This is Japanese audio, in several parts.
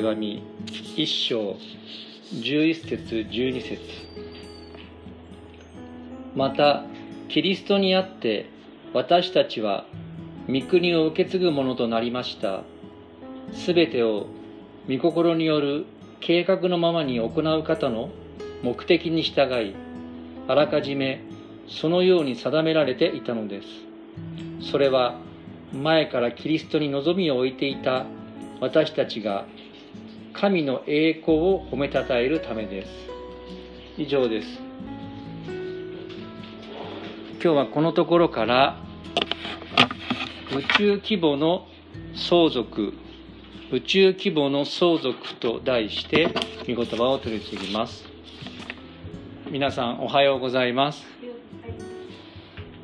手紙1章11節12節。またキリストにあって私たちは御国を受け継ぐものとなりました。すべてを御心による計画のままに行う方の目的に従いあらかじめそのように定められていたのです。それは前からキリストに望みを置いていた私たちが神の栄光を褒めたたえるためです。以上です。今日はこのところから宇宙規模の相続宇宙規模の相続と題して御言葉を取り次ぎます。皆さんおはようございます。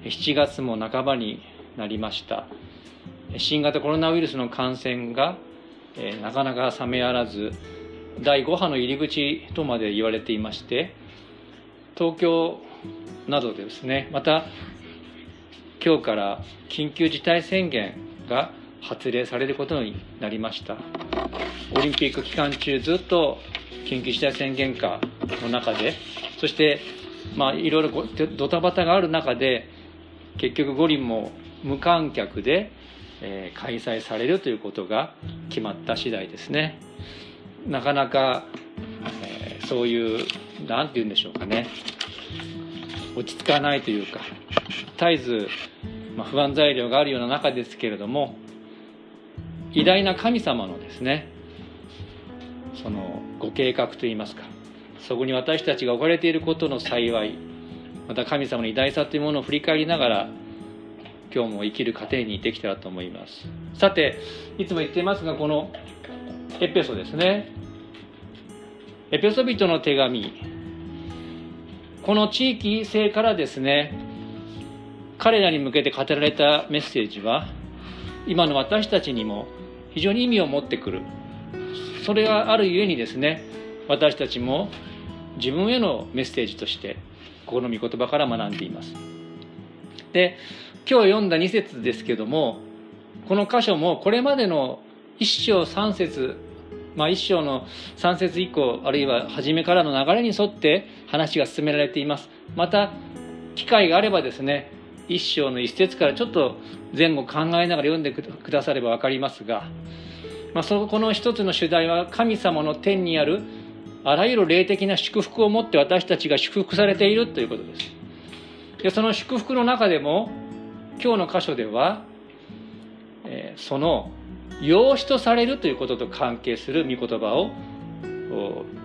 7月も半ばになりました。新型コロナウイルスの感染が、えー、なかなか冷めやらず第5波の入り口とまで言われていまして東京などでですねまた今日から緊急事態宣言が発令されることになりました。オリンピック期間中ずっと緊急事態宣言下の中でそしてまあいろいろドタバタがある中で結局五輪も無観客で、えー、開催されるということが決まった次第ですね。なかなか、えー、そういう何て言うんでしょうかね。落ち着かないというか絶えず、まあ、不安材料があるような中ですけれども偉大な神様のですねそのご計画といいますかそこに私たちが置かれていることの幸いまた神様の偉大さというものを振り返りながら今日も生きる過程にできたらと思います。さていつも言っていますがこのエペソですね。エペソ人の手紙。この地域性からですね彼らに向けて語られたメッセージは今の私たちにも非常に意味を持ってくる。それがあるゆえにですね私たちも自分へのメッセージとしてここの御言葉から学んでいます。で今日読んだ2節ですけどもこの箇所もこれまでの1章3節まあ、1章の3節以降あるいは初めからの流れに沿って話が進められています。また機会があればですね1章の1節からちょっと前後考えながら読んでくだされば分かりますが、まあ、そこの一つの主題は神様の天にあるあらゆる霊的な祝福を持って私たちが祝福されているということです。でその祝福の中でも今日の箇所では、え、その養子とされるということと関係する御言葉を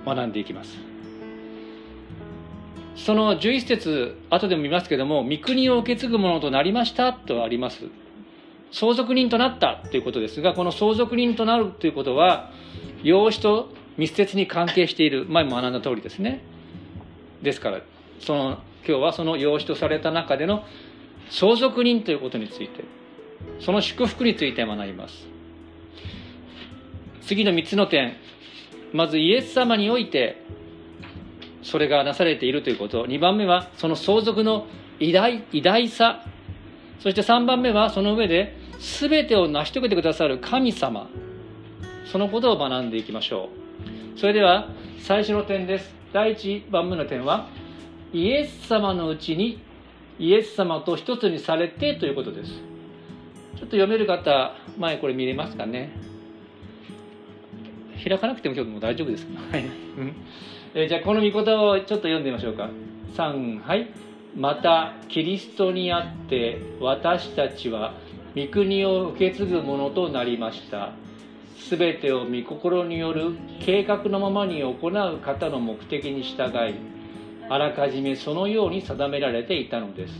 学んでいきます。その11節後でも見ますけども御国を受け継ぐものとなりましたとあります。相続人となったということですがこの相続人となるということは養子と密接に関係している。前も学んだ通りですね。ですからその今日はその養子とされた中での相続人ということについてその祝福について学びます。次の3つの点まずイエス様においてそれがなされているということ。2番目はその相続の偉大偉大さ。そして3番目はその上で全てを成し遂げてくださる神様。そのことを学んでいきましょう。それでは最初の点です。第1番目の点はイエス様のうちにイエス様と一つにされてということですちょっと読める方前これ見れますかね開かなくても今日も大丈夫です。はい。えー、じゃあこの御言葉をちょっと読んでみましょうか。3、はい。また、キリストにあって私たちは御国を受け継ぐものとなりました。すべてを御心による計画のままに行う方の目的に従い、あらかじめそのように定められていたのです。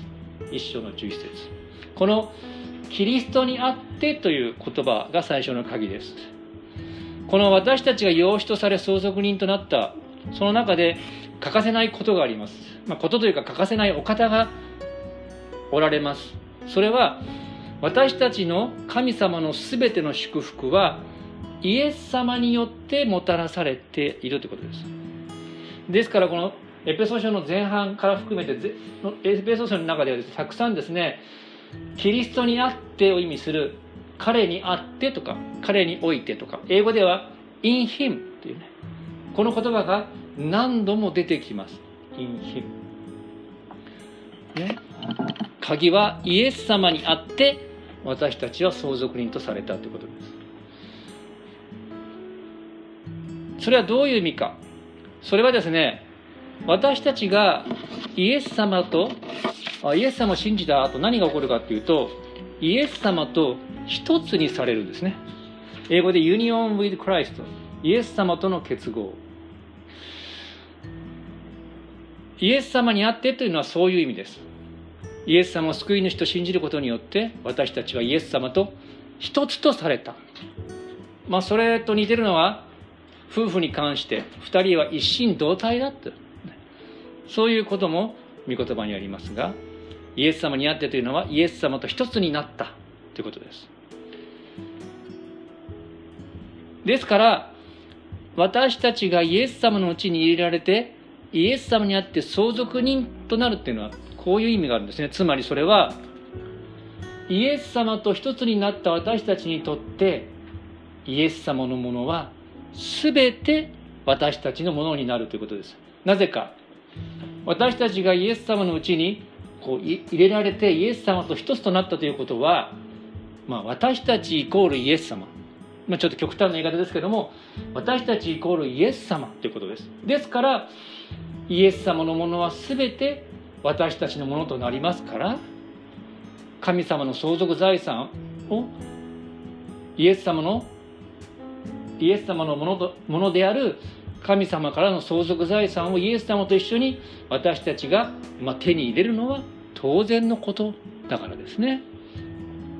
一章の11節。このキリストにあってという言葉が最初の鍵です。この私たちが養子とされ相続人となった。その中で欠かせないことがあります、まあ、ことというか欠かせないお方がおられます。それは私たちの神様の全ての祝福はイエス様によってもたらされているということです。ですからこのエペソ書の前半から含めてエペソ書の中ではたくさんですねキリストにあってを意味する彼にあってとか彼においてとか英語では in him っていうねこの言葉が何度も出てきます。in him ね。鍵はイエス様にあって私たちは相続人とされたということです。それはどういう意味か。それはですね私たちがイエス様とイエス様を信じた後何が起こるかっていうとイエス様と一つにされるんですね。英語で Union with Christ イエス様との結合。イエス様にあってというのはそういう意味です。イエス様を救い主と信じることによって私たちはイエス様と一つとされた。まあそれと似てるのは夫婦に関して2人は一心同体だってそういうことも御言葉にありますがイエス様にあってというのはイエス様と一つになったということです。ですから私たちがイエス様のうちに入れられてイエス様にあって相続人となるっていうのはこういう意味があるんですね。つまりそれはイエス様と一つになった私たちにとってイエス様のものは全て私たちのものになるということです。なぜか私たちがイエス様のうちにこう入れられてイエス様と一つとなったということは、まあ、私たちイコールイエス様、まあ、ちょっと極端な言い方ですけども私たちイコールイエス様ということです。ですからイエス様のものは全て私たちのものとなりますから神様の相続財産をイエス様のイエス様のものとものである神様からの相続財産をイエス様と一緒に私たちが、ま、手に入れるのは当然のことだからですね。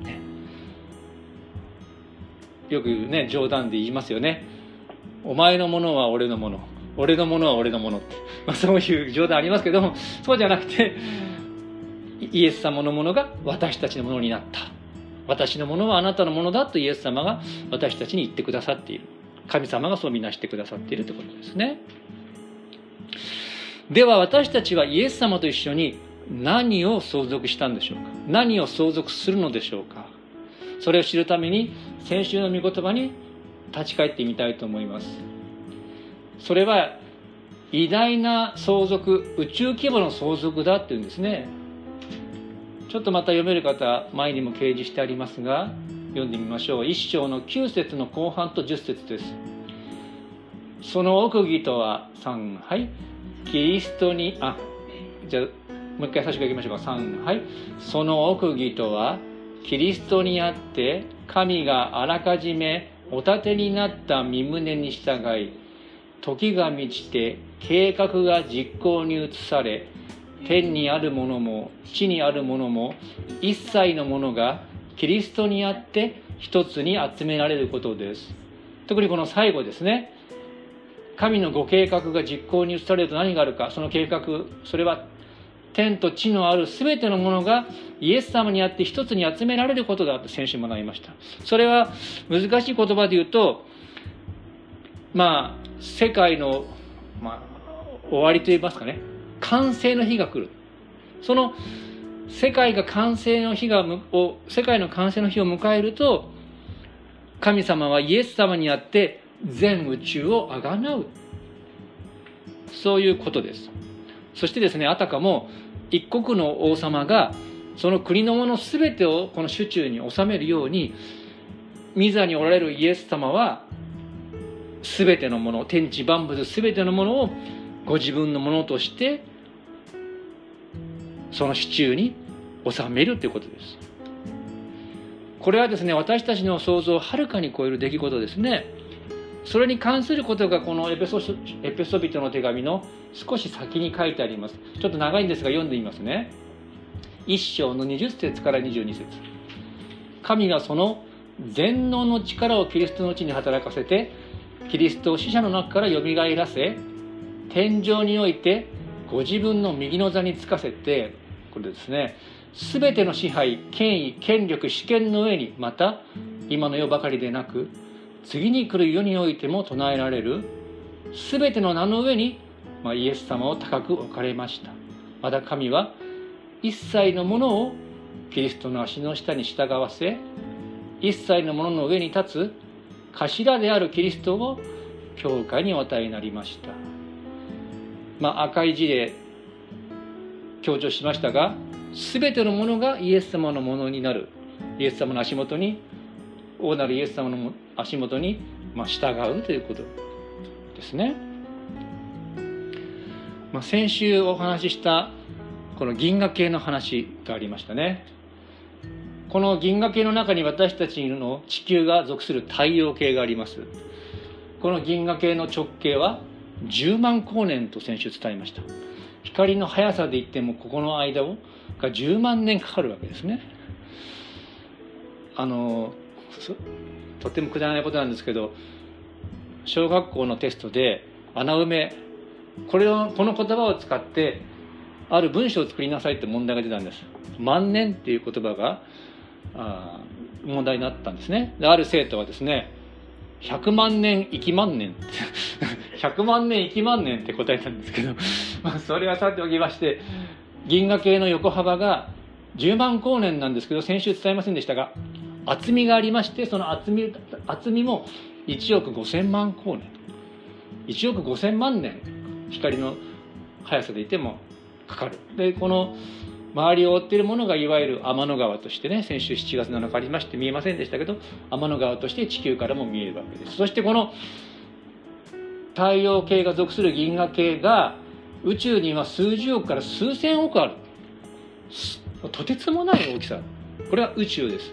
ねよくね冗談で言いますよね。お前のものは俺のもの俺のものは俺のものって、まあ、そういう冗談ありますけどもそうじゃなくてイエス様のものが私たちのものになった私のものはあなたのものだとイエス様が私たちに言ってくださっている神様がそうみなしてくださっているということですね。では私たちはイエス様と一緒に何を相続したんでしょうか？何を相続するのでしょうか？それを知るために先週の御言葉に立ち返ってみたいと思います。それは偉大な相続宇宙規模の相続だっていうんですね。ちょっとまた読める方前にも掲示してありますが読んでみましょう。一章の9節の後半と10節です。その奥義とは3はいキリストにあじゃあもう一回最初からいきましょうか。3はいその奥義とはキリストにあって神があらかじめお立てになった身旨に従い時が満ちて計画が実行に移され天にあるものも地にあるものも一切のものがキリストにあって一つに集められることです。特にこの最後ですね。神のご計画が実行に移されると何があるか。その計画それは天と地のある全てのものがイエス様にあって一つに集められることだ。と先週学びました。それは難しい言葉で言うとまあ世界の、まあ、終わりといいますかね。完成の日が来る。その世界が完成の日がを世界の完成の日を迎えると神様はイエス様にあって全宇宙をあがなう。そういうことです。そしてですねあたかも一国の王様がその国のもの全てをこの手中に収めるように御座におられるイエス様は全てのもの天地万物全てのものをご自分のものとしてその支柱に収めるということです。これはですね私たちの想像をはるかに超える出来事ですね。それに関することがこのエペソエペソビトの手紙の少し先に書いてあります。ちょっと長いんですが読んでみますね。一章の20節から22節。神がその全能の力をキリストの地に働かせてキリストを死者の中からよみがえらせ天井においてご自分の右の座につかせてこれですね。全ての支配権威権力主権の上にまた今の世ばかりでなく次に来る世においても唱えられる全ての名の上に、まあ、イエス様を高く置かれました。また神は一切のものをキリストの足の下に従わせ一切のものの上に立つ頭であるキリストを教会にお与えになりました。まあ赤い字で強調しましたが全てのものがイエス様のものになる。イエス様の足元に王なるイエス様の足元に、まあ、従うということですね、まあ、先週お話ししたこの銀河系の話がありましたね。この銀河系の中に私たちの地球が属する太陽系があります。この銀河系の直径は10万光年と先週伝えました。光の速さで言ってもここの間をが10万年かかるわけですね。あのとってもくだらないことなんですけど小学校のテストで穴埋めこれをこの言葉を使ってある文章を作りなさいって問題が出たんです。万年っていう言葉があ問題になったんですね。である生徒はですね100万年生き万年って 100万年生き万年って答えたんですけどまあそれはさておきまして銀河系の横幅が10万光年なんですけど先週伝えませんでしたが厚みがありましてその厚み厚みも1億5000万光年。1億5000万年光の速さでいてもかかる。でこの周りを覆っているものがいわゆる天の川としてね先週7月7日ありまして見えませんでしたけど天の川として地球からも見えるわけです。そしてこの太陽系が属する銀河系が宇宙には数十億から数千億ある。とてつもない大きさ。これは宇宙です。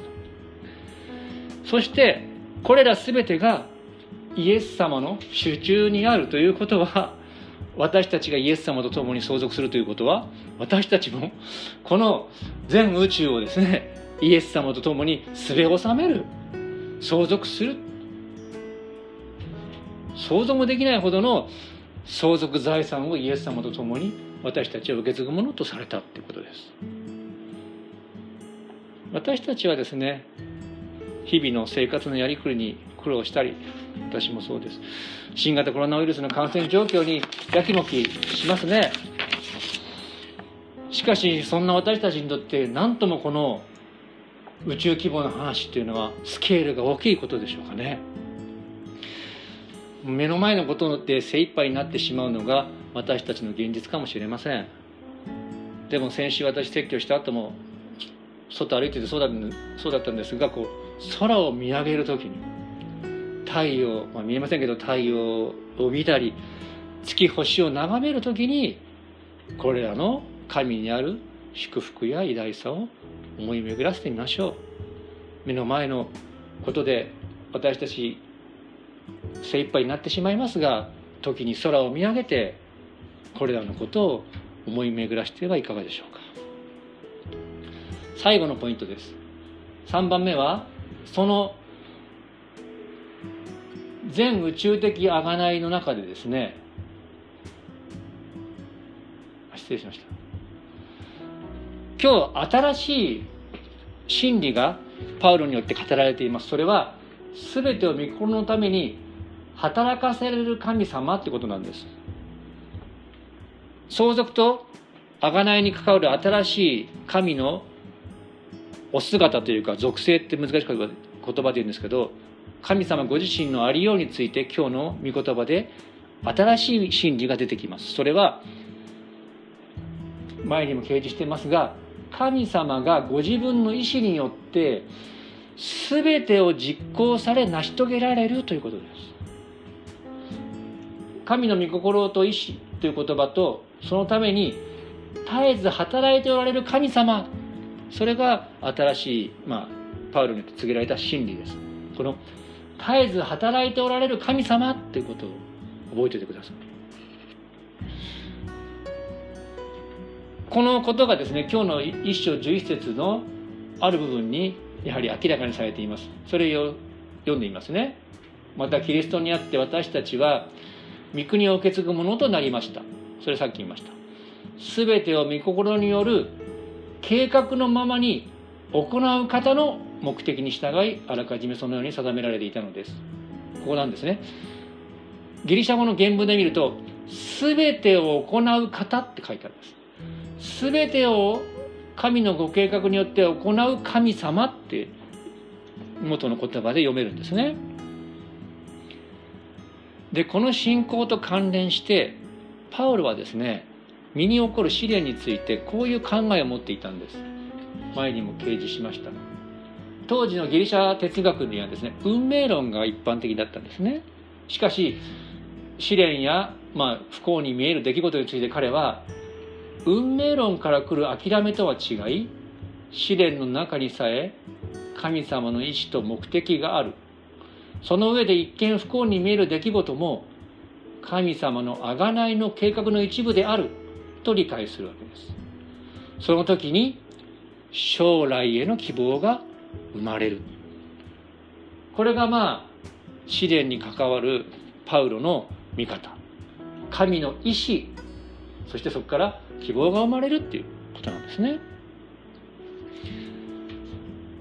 そしてこれら全てがイエス様の手中にあるということは私たちがイエス様と共に相続するということは私たちもこの全宇宙をですねイエス様と共にすべ納める相続する。想像もできないほどの相続財産をイエス様と共に私たちは受け継ぐものとされたということです。私たちはですね日々の生活のやりくりに苦労したり私もそうです。新型コロナウイルスの感染状況にやきもきしますね。しかしそんな私たちにとって何ともこの宇宙規模の話っていうのはスケールが大きいことでしょうかね。目の前のことで精一杯になってしまうのが私たちの現実かもしれません。でも先週私説教した後も外歩いててそうだったんですがこう空を見上げる時に太陽、まあ、見えませんけど太陽を見たり月星を眺める時にこれらの神にある祝福や偉大さを思い巡らせてみましょう。目の前のことで私たち精一杯になってしまいますが時に空を見上げてこれらのことを思い巡らしてはいかがでしょうか。最後のポイントです。3番目はその全宇宙的贖いの中でですね。失礼しました。今日新しい真理がパウロによって語られています。それは全てを御心のために働かせれる神様ってことなんです。相続と贖いに関わる新しい神のお姿というか属性って難しい言葉で言うんですけど神様ご自身のありようについて今日の御言葉で新しい真理が出てきます。それは前にも掲示してますが神様がご自分の意志によって全てを実行され成し遂げられるということです。神の御心と意志という言葉とそのために絶えず働いておられる神様それが新しい、まあ、パウロによって告げられた真理です。この絶えず働いておられる神様ということを覚えておいてください。このことがですね今日の一章11節のある部分にやはり明らかにされています。それを読んでいますね。またキリストにあって私たちは御国を受け継ぐものとなりました。それさっき言いました。全てを御心による計画のままに行う方の目的に従いあらかじめそのように定められていたのです。ここなんですね。ギリシャ語の原文で見ると全てを行う方って書いてあるんです。全てを神のご計画によって行う神様って元の言葉で読めるんですね。でこの信仰と関連してパウロはですね身に起こる試練についてこういう考えを持っていたんです。前にも掲示しました。当時のギリシャ哲学にはですね運命論が一般的だったんですね。しかし試練や、まあ、不幸に見える出来事について彼は運命論から来る諦めとは違い試練の中にさえ神様の意志と目的がある。その上で一見不幸に見える出来事も神様の贖いの計画の一部である。と理解するわけです。その時に将来への希望が生まれる。これがまあ試練に関わるパウロの見方。神の意志。そしてそこから希望が生まれるっていうことなんですね。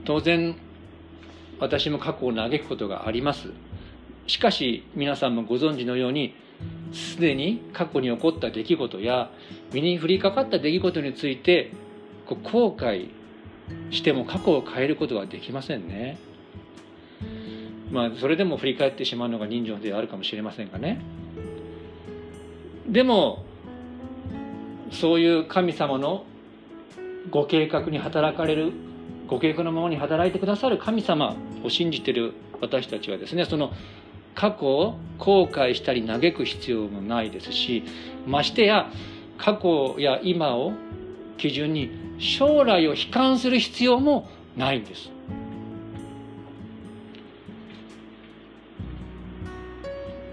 当然私も過去を嘆くことがあります。しかし皆さんもご存知のようにすでに過去に起こった出来事や身に降りかかった出来事について後悔しても過去を変えることはできませんね。まあそれでも振り返ってしまうのが人情であるかもしれませんがね。でもそういう神様のご計画に働かれるご計画のままに働いてくださる神様を信じている私たちはですねその過去を後悔したり嘆く必要もないですしましてや過去や今を基準に将来を悲観する必要もないんです。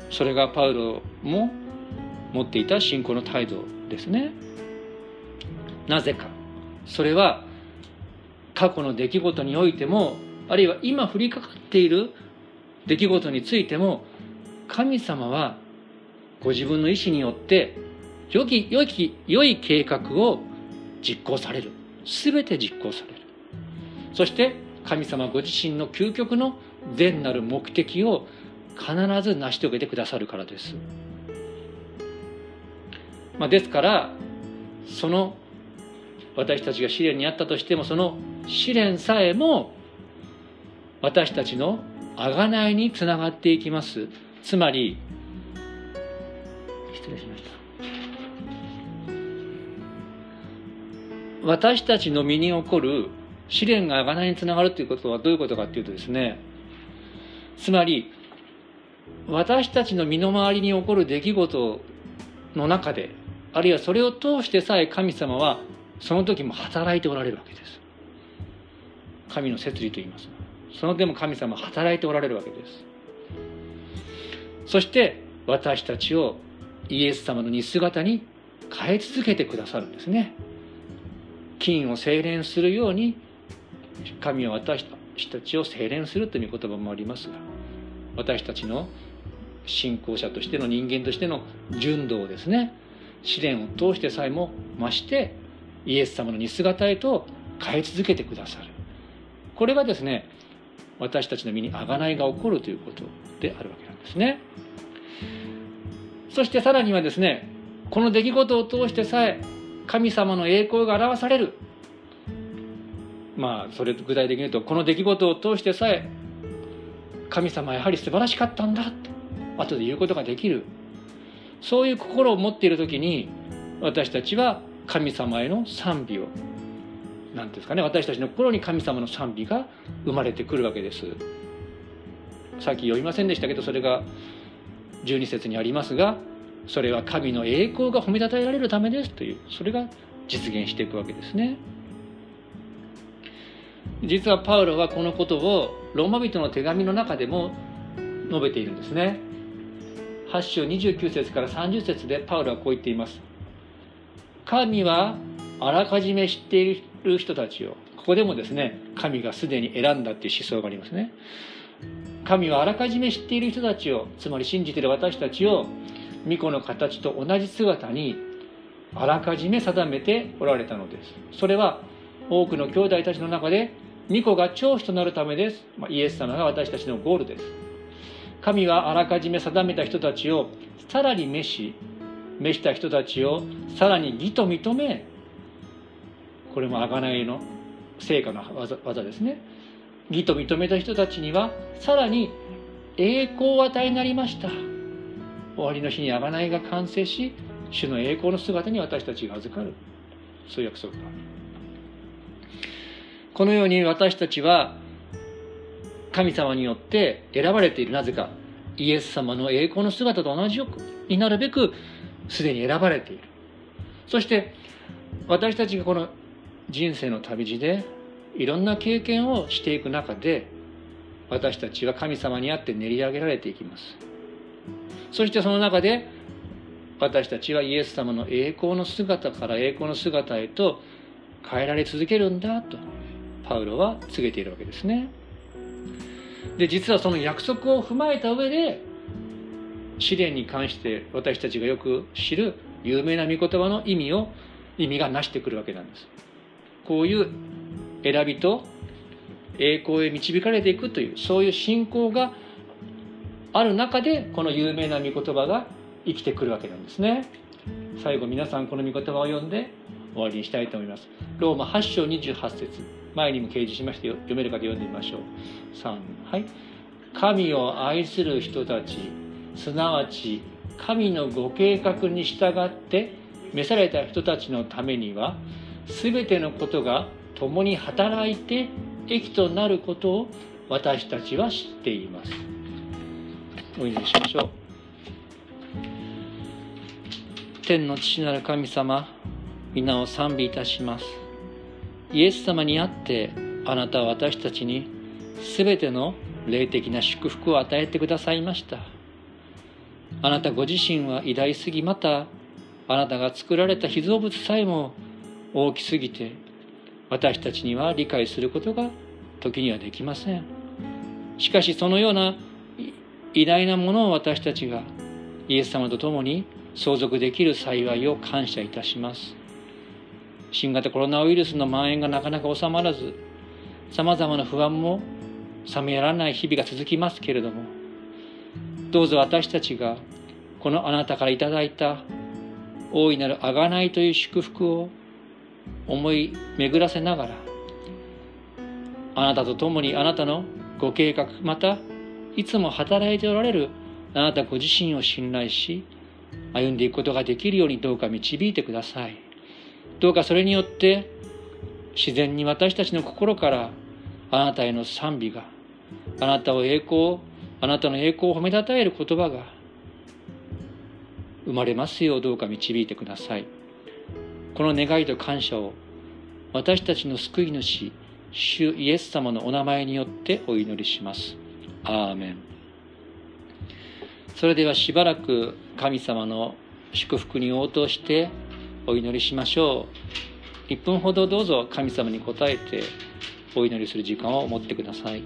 それがパウロも持っていた信仰の態度ですね。なぜか。それは過去の出来事においてもあるいは今降りかかっている出来事についても神様はご自分の意志によって良き良き良い計画を実行される全て実行されるそして神様ご自身の究極の善なる目的を必ず成し遂げてくださるからです、まあ、ですからその私たちが試練にあったとしてもその試練さえも私たちの贖いにつながっていきます。つまり失礼しました。私たちの身に起こる試練が贖いにつながるということはどういうことかというとですねつまり私たちの身の回りに起こる出来事の中であるいはそれを通してさえ神様はその時も働いておられるわけです。神の摂理と言います。そのでも神様は働いておられるわけです。そして私たちをイエス様の似姿に変え続けてくださるんですね。金を精錬するように神は私たちを精錬するという言葉もありますが私たちの信仰者としての人間としての純度をですね。試練を通してさえも増してイエス様の似姿へと変え続けてくださる。これがですね私たちの身に贖いが起こるということであるわけなんですね。そしてさらにはですねこの出来事を通してさえ神様の栄光が表される。まあそれ具体的に言うとこの出来事を通してさえ神様はやはり素晴らしかったんだと後で言うことができる。そういう心を持っている時に私たちは神様への賛美を何ですかね私たちの心に神様の賛美が生まれてくるわけです。さっき読みませんでしたけどそれが12節にありますがそれは神の栄光が褒めたたえられるためですというそれが実現していくわけですね。実はパウロはこのことをローマ人の手紙の中でも述べているんですね。8章29節から30節でパウロはこう言っています。神はあらかじめ知っている人たちをここでもですね神がすでに選んだっていう思想がありますね。神はあらかじめ知っている人たちをつまり信じている私たちを巫女の形と同じ姿にあらかじめ定めておられたのです。それは多くの兄弟たちの中で巫女が長子となるためです、まあ、イエス様が私たちのゴールです。神はあらかじめ定めた人たちをさらに召し召した人たちをさらに義と認めこれも贖いの成果の技技ですね。義と認めた人たちにはさらに栄光を与えなりました。終わりの日に贖いが完成し主の栄光の姿に私たちが預かる。そういう約束があるこのように私たちは神様によって選ばれているなぜかイエス様の栄光の姿と同じよくになるべくすでに選ばれている。そして私たちがこの人生の旅路でいろんな経験をしていく中で私たちは神様にあって練り上げられていきます。そしてその中で私たちはイエス様の栄光の姿から栄光の姿へと変えられ続けるんだとパウロは告げているわけですね。で実はその約束を踏まえた上で試練に関して私たちがよく知る有名な御言葉の意味を意味がなしてくるわけなんです。こういう選びと栄光へ導かれていくというそういう信仰がある中でこの有名な御言葉が生きてくるわけなんですね。最後皆さんこの御言葉を読んで終わりにしたいと思います。ローマ8章28節。前にも掲示しまして読める方読んでみましょう。3はい。神を愛する人たちすなわち神のご計画に従って召された人たちのためには全てのことが共に働いて益となることを私たちは知っています。お祈りしましょう。天の父なる神様皆を賛美いたします。イエス様にあってあなたは私たちに全ての霊的な祝福を与えてくださいました。あなたご自身は偉大すぎまたあなたが作られた被造物さえも大きすぎて私たちには理解することが時にはできません。しかしそのような偉大なものを私たちがイエス様と共に相続できる幸いを感謝いたします。新型コロナウイルスの蔓延がなかなか収まらずさまざまな不安も冷めやらない日々が続きますけれどもどうぞ私たちがこのあなたからいただいた大いなる贖いという祝福を思い巡らせながらあなたと共にあなたのご計画またいつも働いておられるあなたご自身を信頼し歩んでいくことができるようにどうか導いてくださいどうかそれによって自然に私たちの心からあなたへの賛美があなたを栄光あなたの栄光を褒めたたえる言葉が生まれますようどうか導いてくださいこの願いと感謝を私たちの救い主主イエス様のお名前によってお祈りします。アーメン。それではしばらく神様の祝福に応答してお祈りしましょう。1分ほどどうぞ神様に応えてお祈りする時間を持ってください。